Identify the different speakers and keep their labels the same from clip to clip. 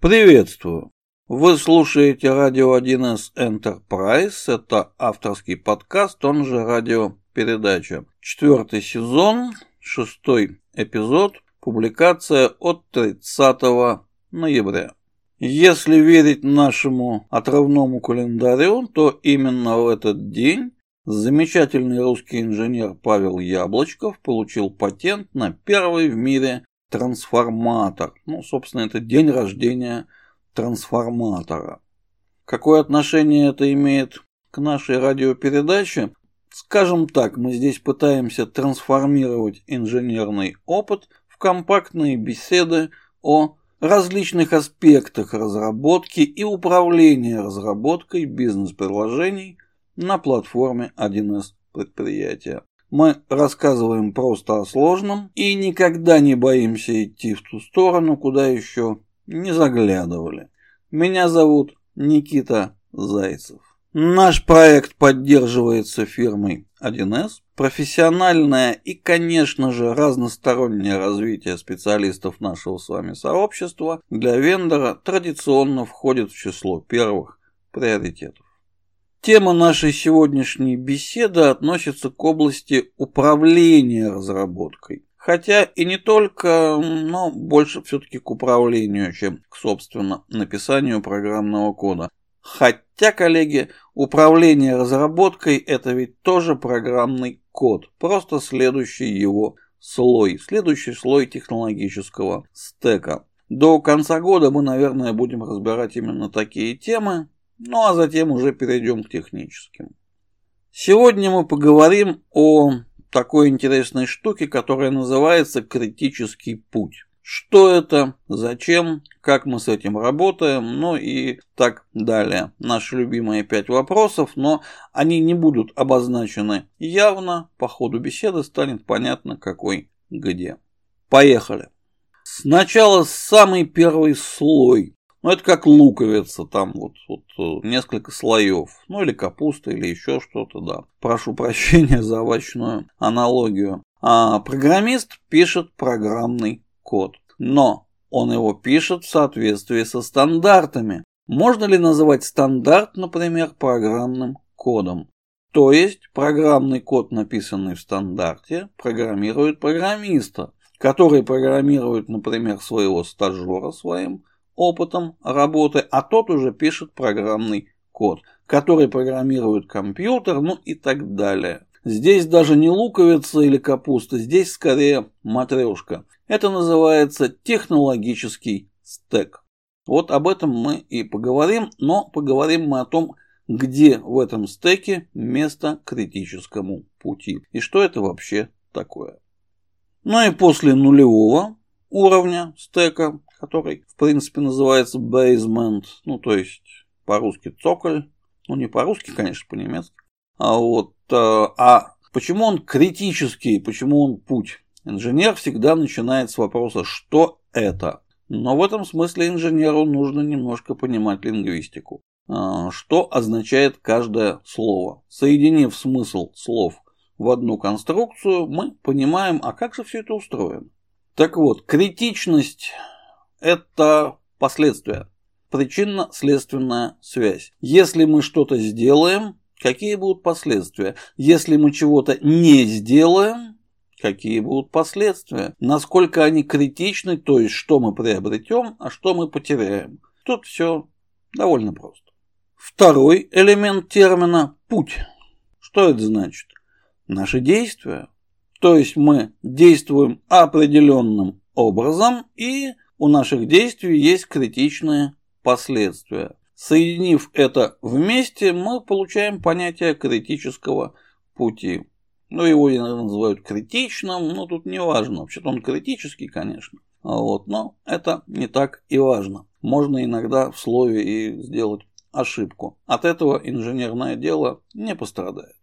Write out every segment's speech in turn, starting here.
Speaker 1: Приветствую! Вы слушаете радио 1С Enterprise. Это авторский подкаст, он же радиопередача. Четвертый сезон, шестой эпизод, публикация от 30 ноября. Если верить нашему отрывному календарю, то именно в этот день замечательный русский инженер Павел Яблочков получил патент на первый в мире трансформатор. Ну, собственно, это день рождения трансформатора. Какое отношение это имеет к нашей радиопередаче? Скажем так, мы здесь пытаемся трансформировать инженерный опыт в компактные беседы о различных аспектах разработки и управления разработкой бизнес-приложений на платформе 1С предприятия. Мы рассказываем просто о сложном и никогда не боимся идти в ту сторону, куда еще не заглядывали. Меня зовут Никита Зайцев. Наш проект поддерживается фирмой 1С. Профессиональное и, конечно же, разностороннее развитие специалистов нашего с вами сообщества для вендора традиционно входит в число первых приоритетов. Тема нашей сегодняшней беседы относится к области управления разработкой. Хотя и не только, но больше все-таки к управлению, чем к, собственно, написанию программного кода. Хотя, коллеги, управление разработкой – это ведь тоже программный код, просто следующий его слой, следующий слой технологического стека. До конца года мы, наверное, будем разбирать именно такие темы, ну а затем уже перейдем к техническим. Сегодня мы поговорим о такой интересной штуке, которая называется критический путь. Что это, зачем, как мы с этим работаем, ну и так далее. Наши любимые пять вопросов, но они не будут обозначены явно. По ходу беседы станет понятно, какой где. Поехали. Сначала самый первый слой ну, это как луковица, там вот, вот э, несколько слоев. Ну, или капуста, или еще что-то, да. Прошу прощения за овощную аналогию. А программист пишет программный код. Но он его пишет в соответствии со стандартами. Можно ли называть стандарт, например, программным кодом? То есть программный код, написанный в стандарте, программирует программиста, который программирует, например, своего стажера своим опытом работы, а тот уже пишет программный код, который программирует компьютер, ну и так далее. Здесь даже не луковица или капуста, здесь скорее матрешка. Это называется технологический стек. Вот об этом мы и поговорим, но поговорим мы о том, где в этом стеке место критическому пути и что это вообще такое. Ну и после нулевого уровня стека который, в принципе, называется basement, ну, то есть по-русски цоколь, ну, не по-русски, конечно, по-немецки, а вот, э, а почему он критический, почему он путь? Инженер всегда начинает с вопроса, что это? Но в этом смысле инженеру нужно немножко понимать лингвистику. Э, что означает каждое слово? Соединив смысл слов в одну конструкцию, мы понимаем, а как же все это устроено. Так вот, критичность это последствия. Причинно-следственная связь. Если мы что-то сделаем, какие будут последствия? Если мы чего-то не сделаем, какие будут последствия? Насколько они критичны, то есть что мы приобретем, а что мы потеряем? Тут все довольно просто. Второй элемент термина – путь. Что это значит? Наши действия. То есть мы действуем определенным образом и у наших действий есть критичные последствия. Соединив это вместе, мы получаем понятие критического пути. Ну, его иногда называют критичным, но тут не важно. Вообще-то он критический, конечно. Вот, но это не так и важно. Можно иногда в слове и сделать ошибку. От этого инженерное дело не пострадает.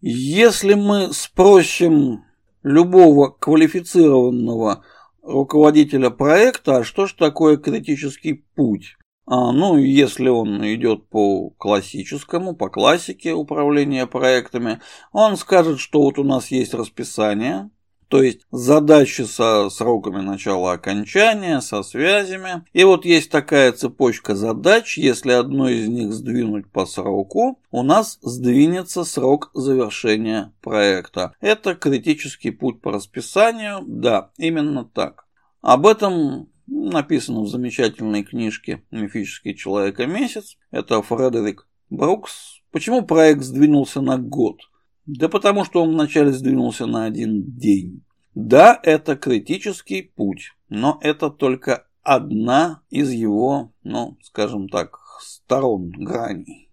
Speaker 1: Если мы спросим любого квалифицированного руководителя проекта, а что же такое критический путь? А, ну, если он идет по классическому, по классике управления проектами, он скажет, что вот у нас есть расписание, то есть задачи со сроками начала окончания, со связями. И вот есть такая цепочка задач, если одну из них сдвинуть по сроку, у нас сдвинется срок завершения проекта. Это критический путь по расписанию, да, именно так. Об этом написано в замечательной книжке «Мифический человек и месяц». Это Фредерик Брукс. Почему проект сдвинулся на год? Да потому что он вначале сдвинулся на один день. Да, это критический путь, но это только одна из его, ну, скажем так, сторон, граней.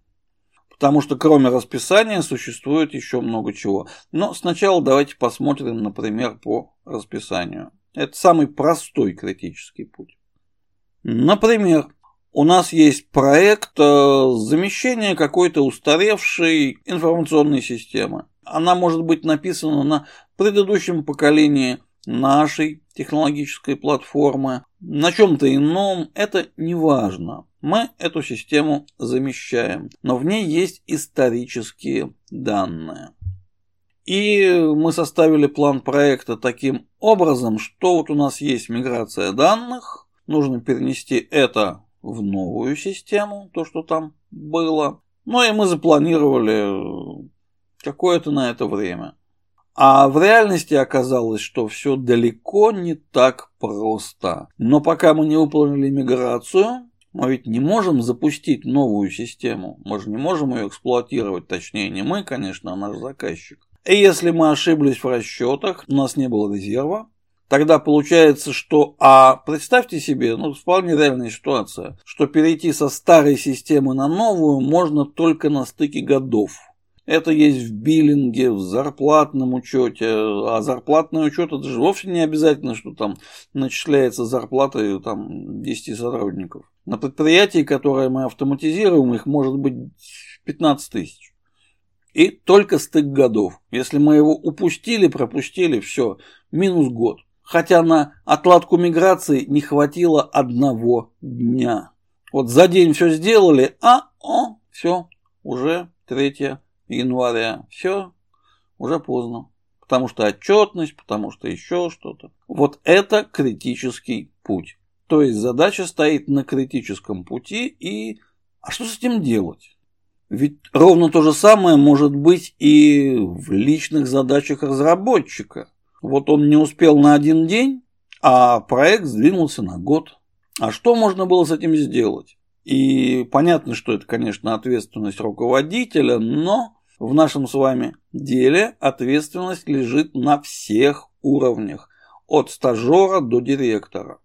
Speaker 1: Потому что кроме расписания существует еще много чего. Но сначала давайте посмотрим, например, по расписанию. Это самый простой критический путь. Например, у нас есть проект э, замещения какой-то устаревшей информационной системы. Она может быть написана на предыдущем поколении нашей технологической платформы, на чем-то ином, это не важно. Мы эту систему замещаем, но в ней есть исторические данные. И мы составили план проекта таким образом, что вот у нас есть миграция данных, нужно перенести это в новую систему, то, что там было. Ну и мы запланировали какое-то на это время. А в реальности оказалось, что все далеко не так просто. Но пока мы не выполнили миграцию, мы ведь не можем запустить новую систему. Мы же не можем ее эксплуатировать, точнее не мы, конечно, а наш заказчик. И если мы ошиблись в расчетах, у нас не было резерва, тогда получается, что... А представьте себе, ну, вполне реальная ситуация, что перейти со старой системы на новую можно только на стыке годов. Это есть в биллинге, в зарплатном учете. А зарплатный учет это же вовсе не обязательно, что там начисляется зарплата там, 10 сотрудников. На предприятии, которое мы автоматизируем, их может быть 15 тысяч. И только стык годов. Если мы его упустили, пропустили, все, минус год. Хотя на отладку миграции не хватило одного дня. Вот за день все сделали, а о, все, уже 3 января. Все, уже поздно. Потому что отчетность, потому что еще что-то. Вот это критический путь. То есть задача стоит на критическом пути и... А что с этим делать? Ведь ровно то же самое может быть и в личных задачах разработчика. Вот он не успел на один день, а проект сдвинулся на год. А что можно было с этим сделать? И понятно, что это, конечно, ответственность руководителя, но в нашем с вами деле ответственность лежит на всех уровнях, от стажера до директора.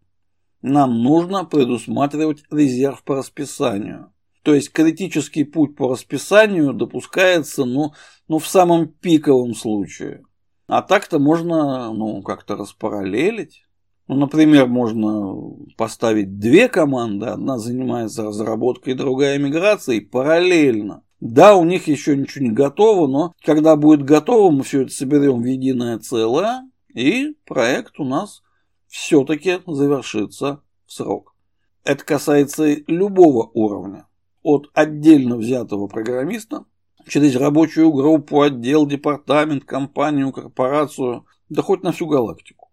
Speaker 1: Нам нужно предусматривать резерв по расписанию. То есть критический путь по расписанию допускается ну, ну, в самом пиковом случае. А так-то можно ну, как-то распараллелить. Ну, например, можно поставить две команды, одна занимается разработкой, другая миграцией параллельно. Да, у них еще ничего не готово, но когда будет готово, мы все это соберем в единое целое, и проект у нас все-таки завершится в срок. Это касается любого уровня от отдельно взятого программиста через рабочую группу, отдел, департамент, компанию, корпорацию, да хоть на всю галактику.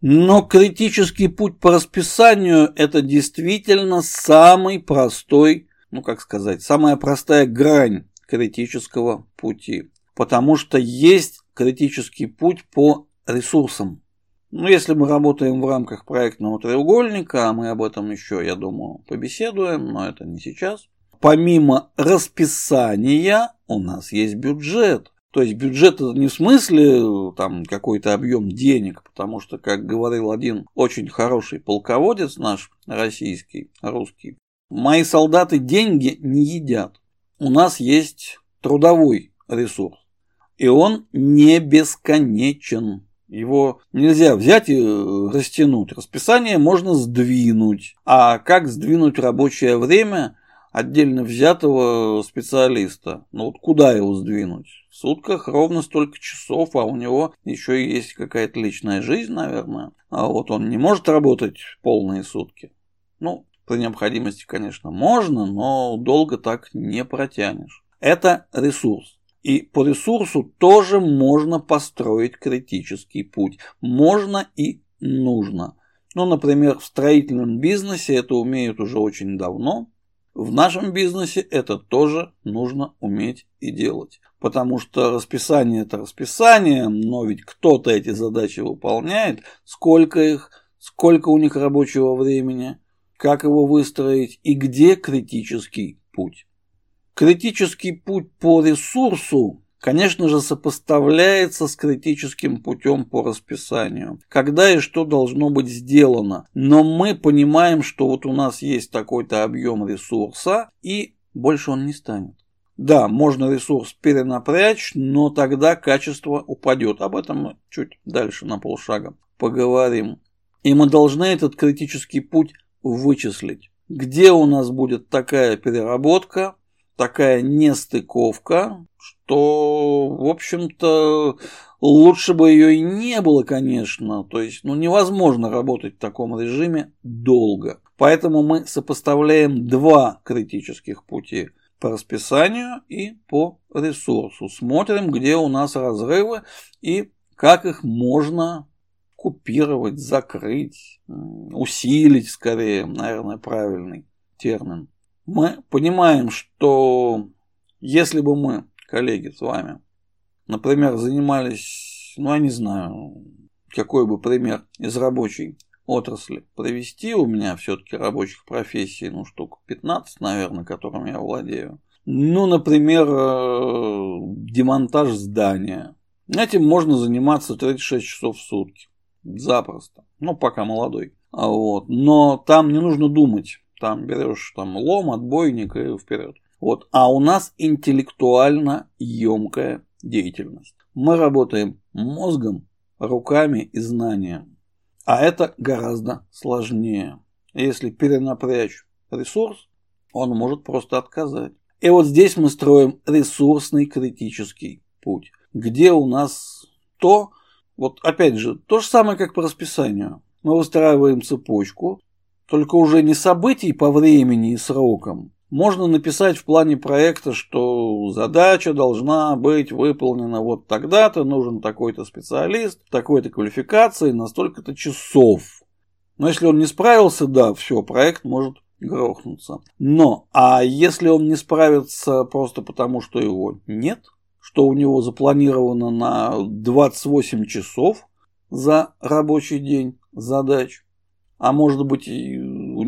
Speaker 1: Но критический путь по расписанию – это действительно самый простой, ну как сказать, самая простая грань критического пути. Потому что есть критический путь по ресурсам. Ну, если мы работаем в рамках проектного треугольника, а мы об этом еще, я думаю, побеседуем, но это не сейчас. Помимо расписания у нас есть бюджет. То есть бюджет это не в смысле там какой-то объем денег, потому что, как говорил один очень хороший полководец наш российский, русский, мои солдаты деньги не едят. У нас есть трудовой ресурс, и он не бесконечен. Его нельзя взять и э, растянуть. Расписание можно сдвинуть. А как сдвинуть рабочее время отдельно взятого специалиста? Ну вот куда его сдвинуть? В сутках ровно столько часов, а у него еще есть какая-то личная жизнь, наверное. А вот он не может работать полные сутки. Ну, при необходимости, конечно, можно, но долго так не протянешь. Это ресурс. И по ресурсу тоже можно построить критический путь. Можно и нужно. Ну, например, в строительном бизнесе это умеют уже очень давно. В нашем бизнесе это тоже нужно уметь и делать. Потому что расписание это расписание, но ведь кто-то эти задачи выполняет, сколько их, сколько у них рабочего времени, как его выстроить и где критический путь. Критический путь по ресурсу, конечно же, сопоставляется с критическим путем по расписанию. Когда и что должно быть сделано. Но мы понимаем, что вот у нас есть такой-то объем ресурса, и больше он не станет. Да, можно ресурс перенапрячь, но тогда качество упадет. Об этом мы чуть дальше на полшага поговорим. И мы должны этот критический путь вычислить. Где у нас будет такая переработка, такая нестыковка, что, в общем-то, лучше бы ее и не было, конечно. То есть, ну, невозможно работать в таком режиме долго. Поэтому мы сопоставляем два критических пути по расписанию и по ресурсу. Смотрим, где у нас разрывы и как их можно купировать, закрыть, усилить, скорее, наверное, правильный термин мы понимаем, что если бы мы, коллеги, с вами, например, занимались, ну, я не знаю, какой бы пример из рабочей отрасли провести, у меня все-таки рабочих профессий, ну, штук 15, наверное, которыми я владею. Ну, например, э, демонтаж здания. Этим можно заниматься 36 часов в сутки. Запросто. Ну, пока молодой. А вот. Но там не нужно думать там берешь там лом, отбойник и вперед. Вот. А у нас интеллектуально емкая деятельность. Мы работаем мозгом, руками и знанием. А это гораздо сложнее. Если перенапрячь ресурс, он может просто отказать. И вот здесь мы строим ресурсный критический путь, где у нас то, вот опять же, то же самое, как по расписанию. Мы выстраиваем цепочку, только уже не событий по времени и срокам. Можно написать в плане проекта, что задача должна быть выполнена вот тогда-то, нужен такой-то специалист, такой-то квалификации, на столько-то часов. Но если он не справился, да, все, проект может грохнуться. Но, а если он не справится просто потому, что его нет, что у него запланировано на 28 часов за рабочий день задач, а может быть, у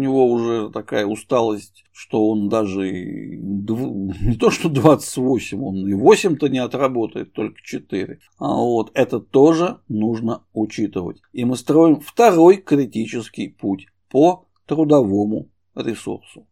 Speaker 1: него уже такая усталость, что он даже не то что 28, он и 8-то не отработает, только 4. А вот это тоже нужно учитывать. И мы строим второй критический путь по трудовому ресурсу.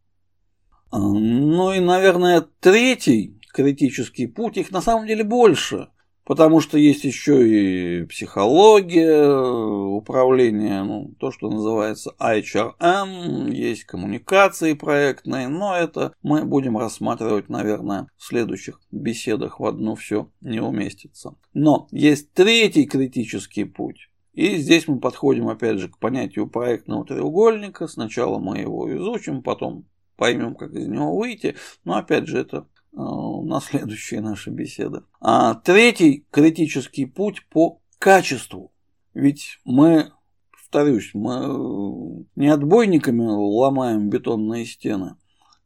Speaker 1: А, ну и, наверное, третий критический путь, их на самом деле больше. Потому что есть еще и психология, управление, ну, то, что называется HRM, есть коммуникации проектные, но это мы будем рассматривать, наверное, в следующих беседах в одну все не уместится. Но есть третий критический путь. И здесь мы подходим опять же к понятию проектного треугольника. Сначала мы его изучим, потом поймем, как из него выйти. Но опять же это на следующие наши беседы. А третий критический путь по качеству. Ведь мы, повторюсь, мы не отбойниками ломаем бетонные стены.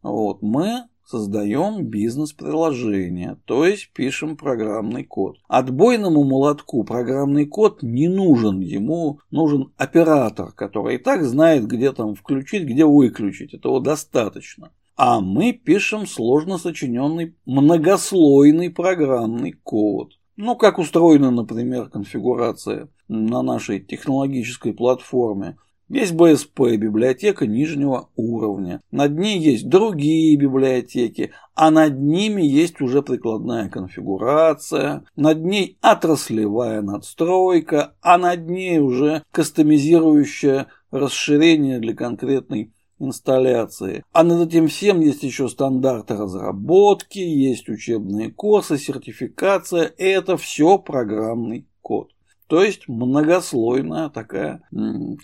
Speaker 1: Вот, мы создаем бизнес-приложение, то есть пишем программный код. Отбойному молотку программный код не нужен, ему нужен оператор, который и так знает, где там включить, где выключить. Этого достаточно а мы пишем сложно сочиненный многослойный программный код. Ну, как устроена, например, конфигурация на нашей технологической платформе. Есть БСП, библиотека нижнего уровня. Над ней есть другие библиотеки, а над ними есть уже прикладная конфигурация. Над ней отраслевая надстройка, а над ней уже кастомизирующее расширение для конкретной инсталляции. А над этим всем есть еще стандарты разработки, есть учебные курсы, сертификация. Это все программный код. То есть многослойная такая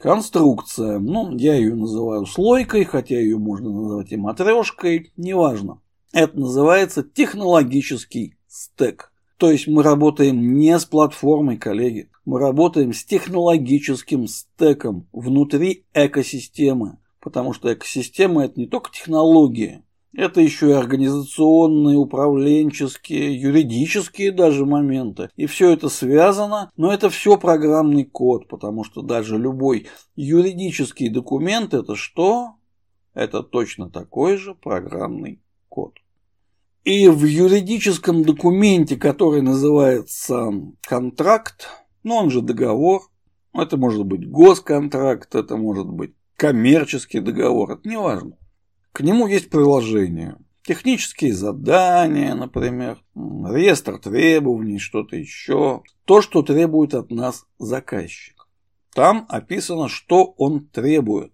Speaker 1: конструкция. Ну, я ее называю слойкой, хотя ее можно назвать и матрешкой, неважно. Это называется технологический стек. То есть мы работаем не с платформой, коллеги. Мы работаем с технологическим стеком внутри экосистемы. Потому что экосистема это не только технологии, это еще и организационные, управленческие, юридические даже моменты. И все это связано, но это все программный код, потому что даже любой юридический документ это что? Это точно такой же программный код. И в юридическом документе, который называется контракт, ну он же договор, это может быть госконтракт, это может быть коммерческий договор, это не важно. К нему есть приложение. Технические задания, например, реестр требований, что-то еще. То, что требует от нас заказчик. Там описано, что он требует.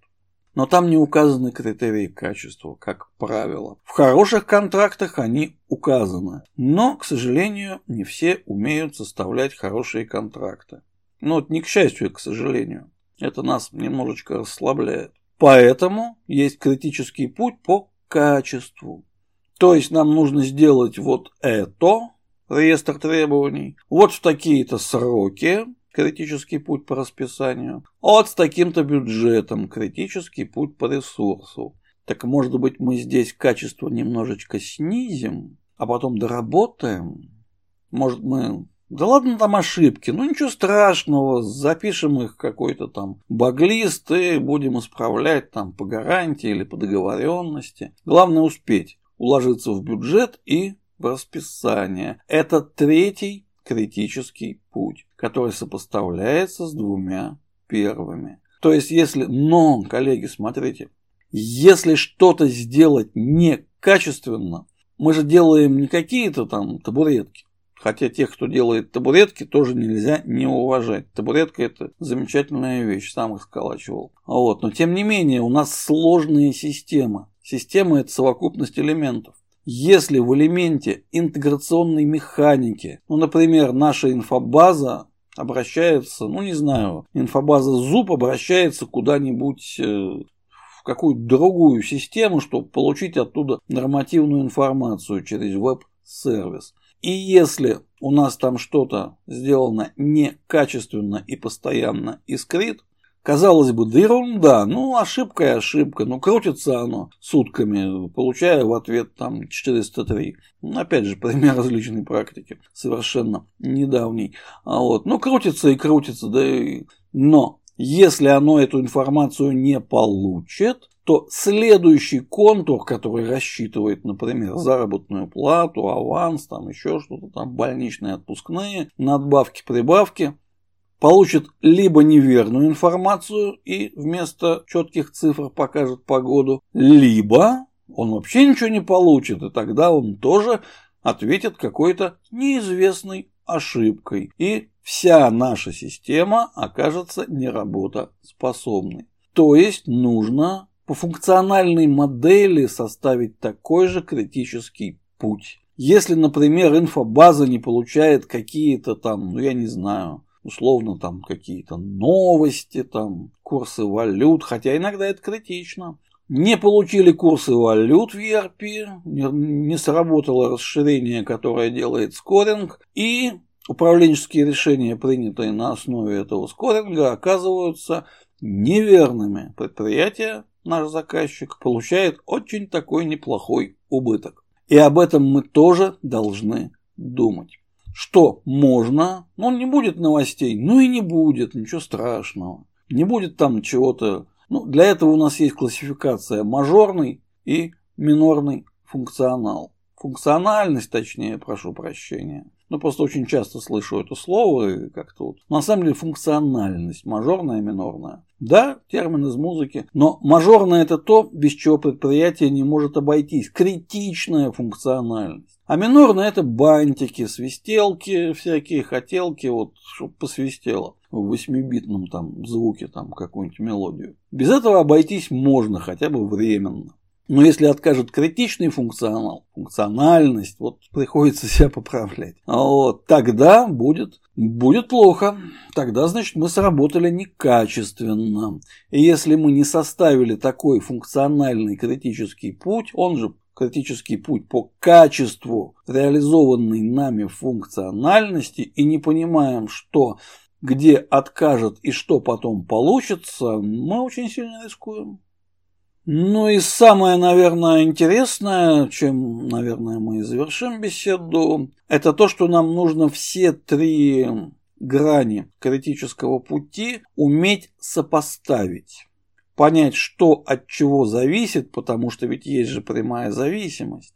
Speaker 1: Но там не указаны критерии качества, как правило. В хороших контрактах они указаны. Но, к сожалению, не все умеют составлять хорошие контракты. Ну, вот не к счастью, а к сожалению. Это нас немножечко расслабляет. Поэтому есть критический путь по качеству. То есть нам нужно сделать вот это, реестр требований, вот в такие-то сроки, критический путь по расписанию, вот с таким-то бюджетом, критический путь по ресурсу. Так может быть мы здесь качество немножечко снизим, а потом доработаем? Может мы да ладно там ошибки, ну ничего страшного, запишем их какой-то там баглист и будем исправлять там по гарантии или по договоренности. Главное успеть уложиться в бюджет и в расписание. Это третий критический путь, который сопоставляется с двумя первыми. То есть, если, но, коллеги, смотрите, если что-то сделать некачественно, мы же делаем не какие-то там табуретки, Хотя тех, кто делает табуретки, тоже нельзя не уважать. Табуретка это замечательная вещь, сам их сколачивал. Вот. Но тем не менее, у нас сложные системы. Система это совокупность элементов. Если в элементе интеграционной механики, ну, например, наша инфобаза обращается, ну, не знаю, инфобаза ЗУП обращается куда-нибудь э, в какую-то другую систему, чтобы получить оттуда нормативную информацию через веб-сервис. И если у нас там что-то сделано некачественно и постоянно искрит, казалось бы, да ерунда, ну ошибка и ошибка, ну крутится оно сутками, получая в ответ там 403. Ну, опять же, пример различной практики, совершенно недавний. А вот, ну крутится и крутится, да и... Но если оно эту информацию не получит, то следующий контур, который рассчитывает, например, заработную плату, аванс, там еще что-то, там больничные отпускные, надбавки, прибавки, получит либо неверную информацию и вместо четких цифр покажет погоду, либо он вообще ничего не получит, и тогда он тоже ответит какой-то неизвестной ошибкой. И вся наша система окажется неработоспособной. То есть нужно по функциональной модели составить такой же критический путь. Если, например, инфобаза не получает какие-то там, ну я не знаю, условно там какие-то новости, там курсы валют, хотя иногда это критично. Не получили курсы валют в ERP, не сработало расширение, которое делает скоринг, и управленческие решения, принятые на основе этого скоринга, оказываются неверными. Предприятие наш заказчик получает очень такой неплохой убыток. И об этом мы тоже должны думать. Что можно, ну, он не будет новостей, ну и не будет, ничего страшного. Не будет там чего-то. Ну, для этого у нас есть классификация мажорный и минорный функционал. Функциональность, точнее, прошу прощения. Ну, просто очень часто слышу это слово и как-то вот. На самом деле функциональность, мажорная, минорная. Да, термин из музыки, но мажорное это то, без чего предприятие не может обойтись. Критичная функциональность. А минорное это бантики, свистелки, всякие хотелки, вот, чтобы посвистело в восьмибитном там звуке, там какую-нибудь мелодию. Без этого обойтись можно, хотя бы временно. Но если откажет критичный функционал, функциональность, вот приходится себя поправлять, вот, тогда будет, будет плохо. Тогда, значит, мы сработали некачественно. И если мы не составили такой функциональный критический путь, он же критический путь по качеству реализованной нами функциональности и не понимаем, что где откажет и что потом получится, мы очень сильно рискуем. Ну и самое, наверное, интересное, чем, наверное, мы и завершим беседу, это то, что нам нужно все три грани критического пути уметь сопоставить. Понять, что от чего зависит, потому что ведь есть же прямая зависимость.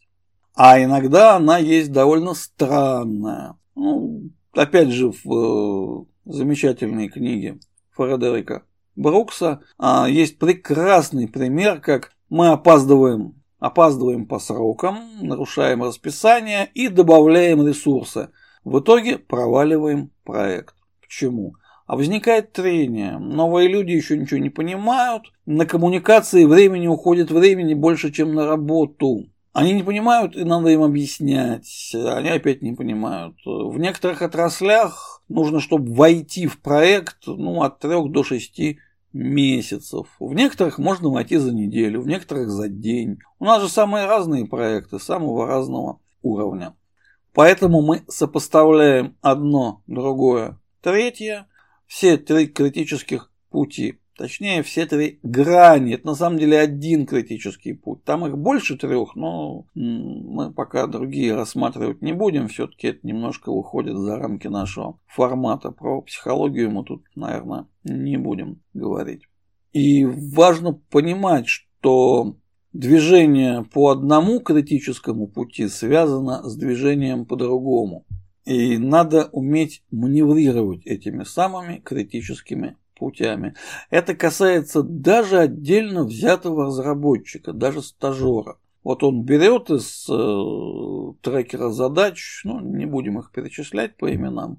Speaker 1: А иногда она есть довольно странная. Ну, опять же, в э, замечательной книге Фредерика Брукса а, есть прекрасный пример, как мы опаздываем, опаздываем по срокам, нарушаем расписание и добавляем ресурсы. В итоге проваливаем проект. Почему? А возникает трение. Новые люди еще ничего не понимают. На коммуникации времени уходит времени больше, чем на работу. Они не понимают, и надо им объяснять. Они опять не понимают. В некоторых отраслях нужно, чтобы войти в проект ну, от 3 до 6 месяцев. В некоторых можно войти за неделю, в некоторых за день. У нас же самые разные проекты, самого разного уровня. Поэтому мы сопоставляем одно, другое, третье, все три критических пути. Точнее, все три грани. Это на самом деле один критический путь. Там их больше трех, но мы пока другие рассматривать не будем. Все-таки это немножко выходит за рамки нашего формата. Про психологию мы тут, наверное, не будем говорить. И важно понимать, что движение по одному критическому пути связано с движением по другому. И надо уметь маневрировать этими самыми критическими путями. Это касается даже отдельно взятого разработчика, даже стажера. Вот он берет из э, трекера задач, ну, не будем их перечислять по именам,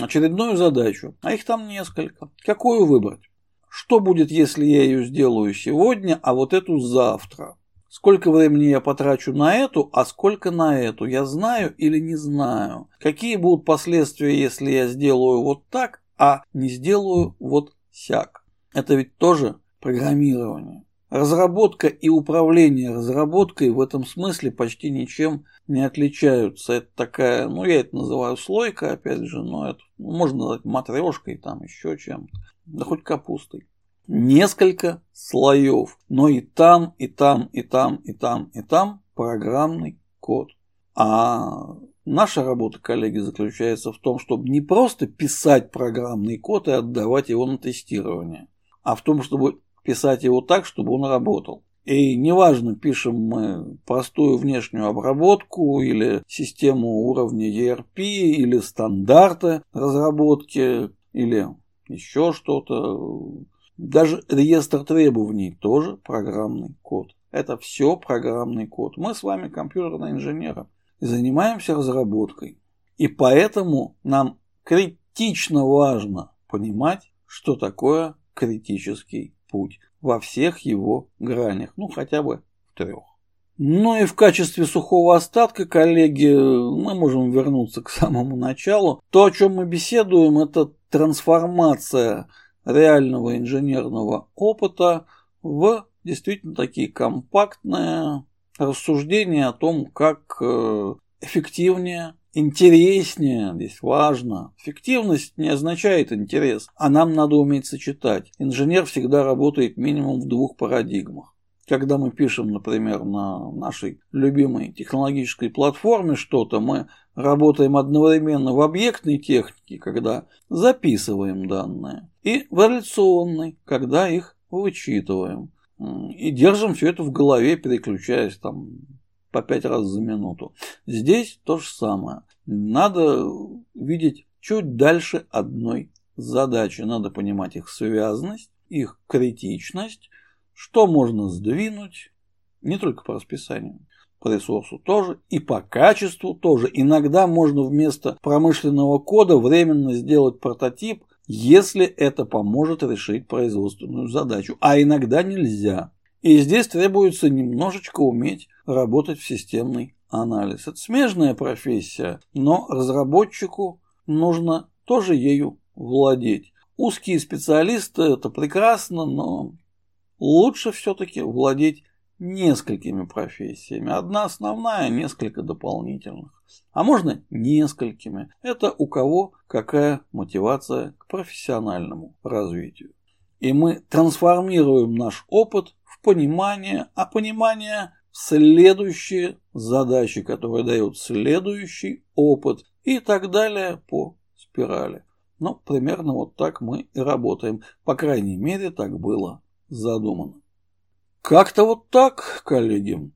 Speaker 1: очередную задачу, а их там несколько. Какую выбрать? Что будет, если я ее сделаю сегодня, а вот эту завтра? Сколько времени я потрачу на эту, а сколько на эту? Я знаю или не знаю? Какие будут последствия, если я сделаю вот так, а не сделаю вот сяк. Это ведь тоже программирование. Разработка и управление разработкой в этом смысле почти ничем не отличаются. Это такая, ну я это называю слойка, опять же, но это ну, можно назвать матрешкой, там еще чем-то, да хоть капустой. Несколько слоев, но и там, и там, и там, и там, и там программный код. А Наша работа, коллеги, заключается в том, чтобы не просто писать программный код и отдавать его на тестирование, а в том, чтобы писать его так, чтобы он работал. И неважно, пишем мы простую внешнюю обработку или систему уровня ERP, или стандарты разработки, или еще что-то. Даже реестр требований тоже программный код. Это все программный код. Мы с вами компьютерные инженеры занимаемся разработкой. И поэтому нам критично важно понимать, что такое критический путь во всех его гранях, ну хотя бы в трех. Ну и в качестве сухого остатка, коллеги, мы можем вернуться к самому началу. То, о чем мы беседуем, это трансформация реального инженерного опыта в действительно такие компактные рассуждение о том, как э, эффективнее, интереснее, здесь важно. Эффективность не означает интерес, а нам надо уметь сочетать. Инженер всегда работает минимум в двух парадигмах. Когда мы пишем, например, на нашей любимой технологической платформе что-то, мы работаем одновременно в объектной технике, когда записываем данные, и в реляционной, когда их вычитываем. И держим все это в голове, переключаясь там по пять раз за минуту. Здесь то же самое. Надо видеть чуть дальше одной задачи. Надо понимать их связность, их критичность, что можно сдвинуть, не только по расписанию, по ресурсу тоже, и по качеству тоже. Иногда можно вместо промышленного кода временно сделать прототип, если это поможет решить производственную задачу. А иногда нельзя. И здесь требуется немножечко уметь работать в системный анализ. Это смежная профессия, но разработчику нужно тоже ею владеть. Узкие специалисты это прекрасно, но лучше все-таки владеть несколькими профессиями. Одна основная, несколько дополнительных. А можно несколькими. Это у кого какая мотивация к профессиональному развитию. И мы трансформируем наш опыт в понимание, а понимание следующие задачи, которые дают следующий опыт и так далее по спирали. Ну, примерно вот так мы и работаем. По крайней мере, так было задумано. Как-то вот так, коллеги.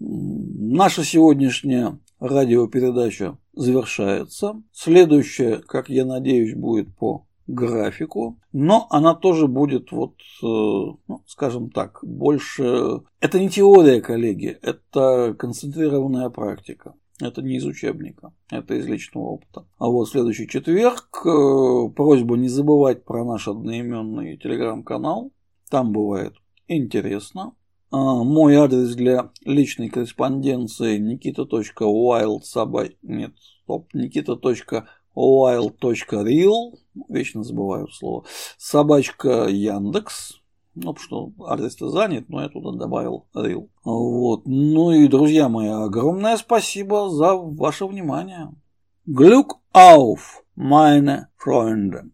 Speaker 1: Наша сегодняшняя радиопередача завершается. Следующая, как я надеюсь, будет по графику, но она тоже будет вот, э, ну, скажем так, больше... Это не теория, коллеги, это концентрированная практика. Это не из учебника, это из личного опыта. А вот следующий четверг, э, просьба не забывать про наш одноименный телеграм-канал. Там бывает интересно. А, мой адрес для личной корреспонденции nikita.wild собак... Нет, стоп, nikita.wild.real Вечно забываю слово. Собачка Яндекс. Ну, что адрес-то занят, но я туда добавил Real. Вот. Ну и, друзья мои, огромное спасибо за ваше внимание. Glück auf, meine Freunde.